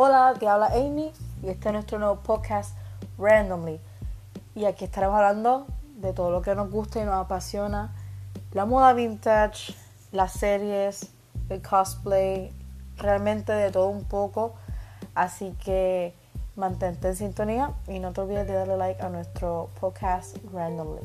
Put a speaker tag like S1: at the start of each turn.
S1: Hola, te habla Amy y este es nuestro nuevo podcast Randomly. Y aquí estaremos hablando de todo lo que nos gusta y nos apasiona, la moda vintage, las series, el cosplay, realmente de todo un poco. Así que mantente en sintonía y no te olvides de darle like a nuestro podcast Randomly.